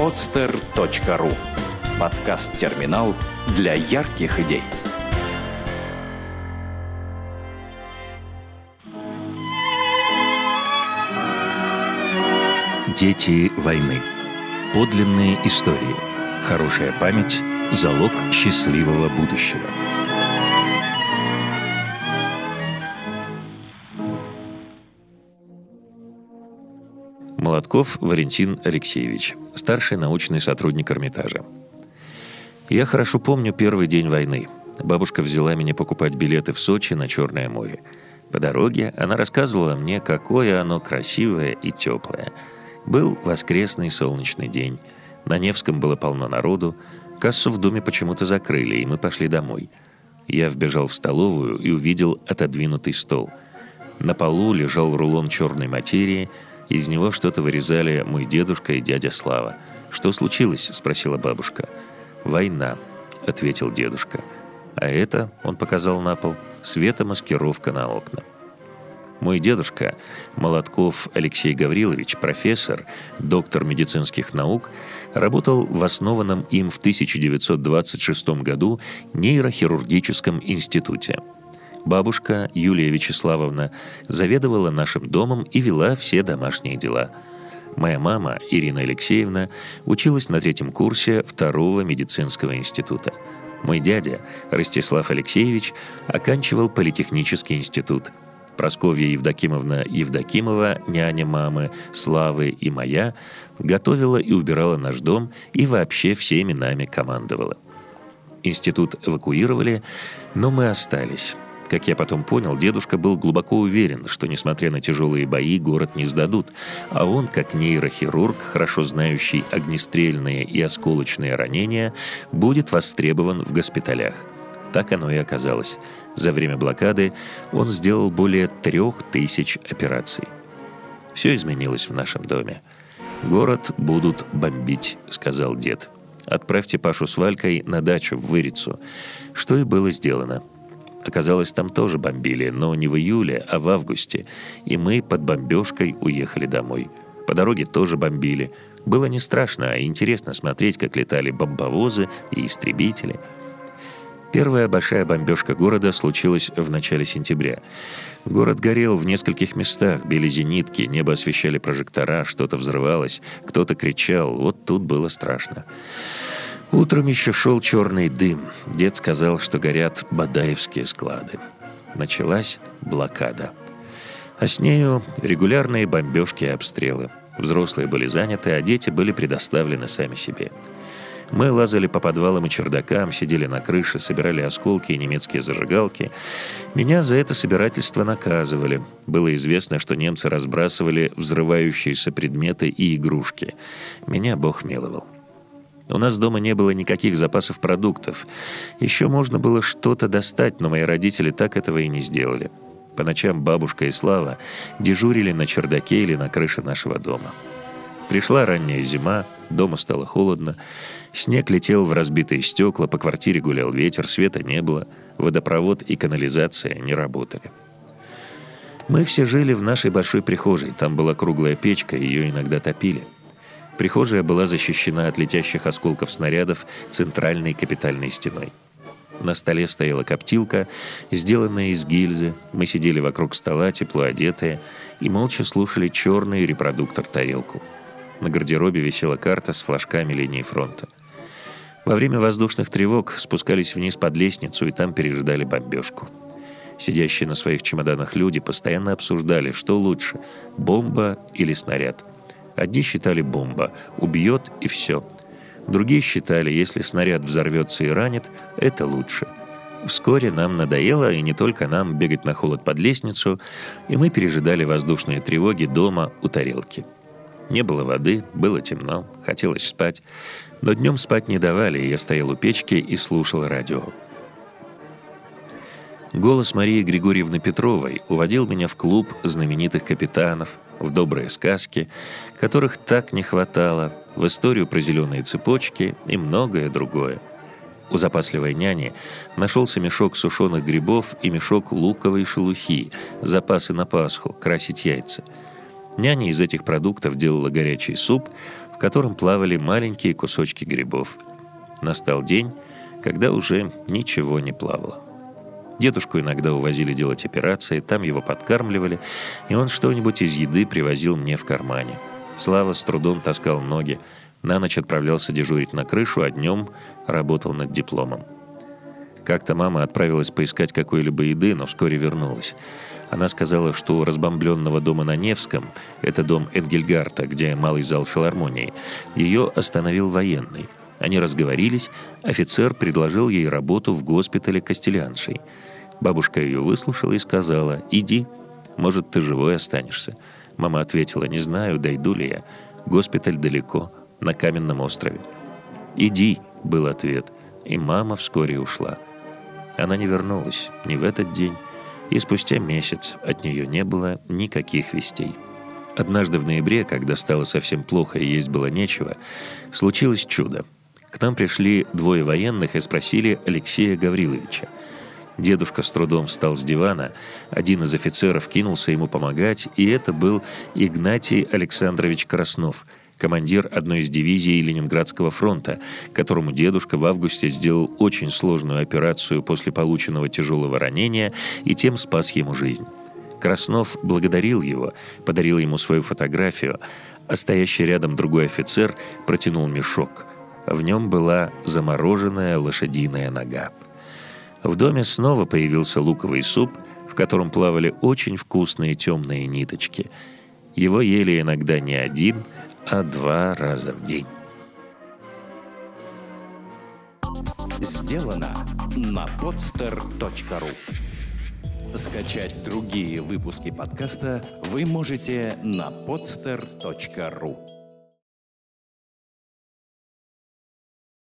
podster.ru Подкаст-терминал для ярких идей. Дети войны. Подлинные истории. Хорошая память – залог счастливого будущего. Молотков Валентин Алексеевич, старший научный сотрудник Эрмитажа. Я хорошо помню первый день войны. Бабушка взяла меня покупать билеты в Сочи на Черное море. По дороге она рассказывала мне, какое оно красивое и теплое. Был воскресный солнечный день. На Невском было полно народу. Кассу в доме почему-то закрыли, и мы пошли домой. Я вбежал в столовую и увидел отодвинутый стол. На полу лежал рулон черной материи, из него что-то вырезали мой дедушка и дядя Слава. «Что случилось?» – спросила бабушка. «Война», — ответил дедушка. «А это, — он показал на пол, — светомаскировка на окна». Мой дедушка, Молотков Алексей Гаврилович, профессор, доктор медицинских наук, работал в основанном им в 1926 году нейрохирургическом институте. Бабушка Юлия Вячеславовна заведовала нашим домом и вела все домашние дела – Моя мама, Ирина Алексеевна, училась на третьем курсе второго медицинского института. Мой дядя, Ростислав Алексеевич, оканчивал политехнический институт. Просковья Евдокимовна Евдокимова, няня мамы, Славы и моя, готовила и убирала наш дом и вообще всеми нами командовала. Институт эвакуировали, но мы остались. Как я потом понял, дедушка был глубоко уверен, что, несмотря на тяжелые бои, город не сдадут, а он, как нейрохирург, хорошо знающий огнестрельные и осколочные ранения, будет востребован в госпиталях. Так оно и оказалось. За время блокады он сделал более трех тысяч операций. Все изменилось в нашем доме. «Город будут бомбить», — сказал дед. «Отправьте Пашу с Валькой на дачу в Вырицу». Что и было сделано. Оказалось, там тоже бомбили, но не в июле, а в августе, и мы под бомбежкой уехали домой. По дороге тоже бомбили. Было не страшно, а интересно смотреть, как летали бомбовозы и истребители. Первая большая бомбежка города случилась в начале сентября. Город горел в нескольких местах, били зенитки, небо освещали прожектора, что-то взрывалось, кто-то кричал. Вот тут было страшно. Утром еще шел черный дым. Дед сказал, что горят бадаевские склады. Началась блокада. А с нею регулярные бомбежки и обстрелы. Взрослые были заняты, а дети были предоставлены сами себе. Мы лазали по подвалам и чердакам, сидели на крыше, собирали осколки и немецкие зажигалки. Меня за это собирательство наказывали. Было известно, что немцы разбрасывали взрывающиеся предметы и игрушки. Меня Бог миловал. У нас дома не было никаких запасов продуктов. Еще можно было что-то достать, но мои родители так этого и не сделали. По ночам бабушка и Слава дежурили на чердаке или на крыше нашего дома. Пришла ранняя зима, дома стало холодно, снег летел в разбитые стекла, по квартире гулял ветер, света не было, водопровод и канализация не работали. Мы все жили в нашей большой прихожей, там была круглая печка, ее иногда топили – Прихожая была защищена от летящих осколков снарядов центральной капитальной стеной. На столе стояла коптилка, сделанная из гильзы. Мы сидели вокруг стола, тепло одетые, и молча слушали черный репродуктор-тарелку. На гардеробе висела карта с флажками линии фронта. Во время воздушных тревог спускались вниз под лестницу и там пережидали бомбежку. Сидящие на своих чемоданах люди постоянно обсуждали, что лучше – бомба или снаряд – Одни считали бомба, убьет и все. Другие считали, если снаряд взорвется и ранит, это лучше. Вскоре нам надоело, и не только нам, бегать на холод под лестницу, и мы пережидали воздушные тревоги дома у тарелки. Не было воды, было темно, хотелось спать. Но днем спать не давали, и я стоял у печки и слушал радио. Голос Марии Григорьевны Петровой уводил меня в клуб знаменитых капитанов, в добрые сказки, которых так не хватало, в историю про зеленые цепочки и многое другое. У запасливой няни нашелся мешок сушеных грибов и мешок луковой шелухи, запасы на Пасху, красить яйца. Няня из этих продуктов делала горячий суп, в котором плавали маленькие кусочки грибов. Настал день, когда уже ничего не плавало. Дедушку иногда увозили делать операции, там его подкармливали, и он что-нибудь из еды привозил мне в кармане. Слава с трудом таскал ноги, на ночь отправлялся дежурить на крышу, а днем работал над дипломом. Как-то мама отправилась поискать какой-либо еды, но вскоре вернулась. Она сказала, что у разбомбленного дома на Невском, это дом Энгельгарта, где малый зал филармонии, ее остановил военный. Они разговорились, офицер предложил ей работу в госпитале Костеляншей. Бабушка ее выслушала и сказала, «Иди, может, ты живой останешься». Мама ответила, «Не знаю, дойду ли я. Госпиталь далеко, на каменном острове». «Иди», — был ответ, и мама вскоре ушла. Она не вернулась ни в этот день, и спустя месяц от нее не было никаких вестей. Однажды в ноябре, когда стало совсем плохо и есть было нечего, случилось чудо. К нам пришли двое военных и спросили Алексея Гавриловича. Дедушка с трудом встал с дивана, один из офицеров кинулся ему помогать, и это был Игнатий Александрович Краснов – командир одной из дивизий Ленинградского фронта, которому дедушка в августе сделал очень сложную операцию после полученного тяжелого ранения и тем спас ему жизнь. Краснов благодарил его, подарил ему свою фотографию, а стоящий рядом другой офицер протянул мешок. В нем была замороженная лошадиная нога. В доме снова появился луковый суп, в котором плавали очень вкусные темные ниточки. Его ели иногда не один, а два раза в день. Сделано на podster.ru Скачать другие выпуски подкаста вы можете на podster.ru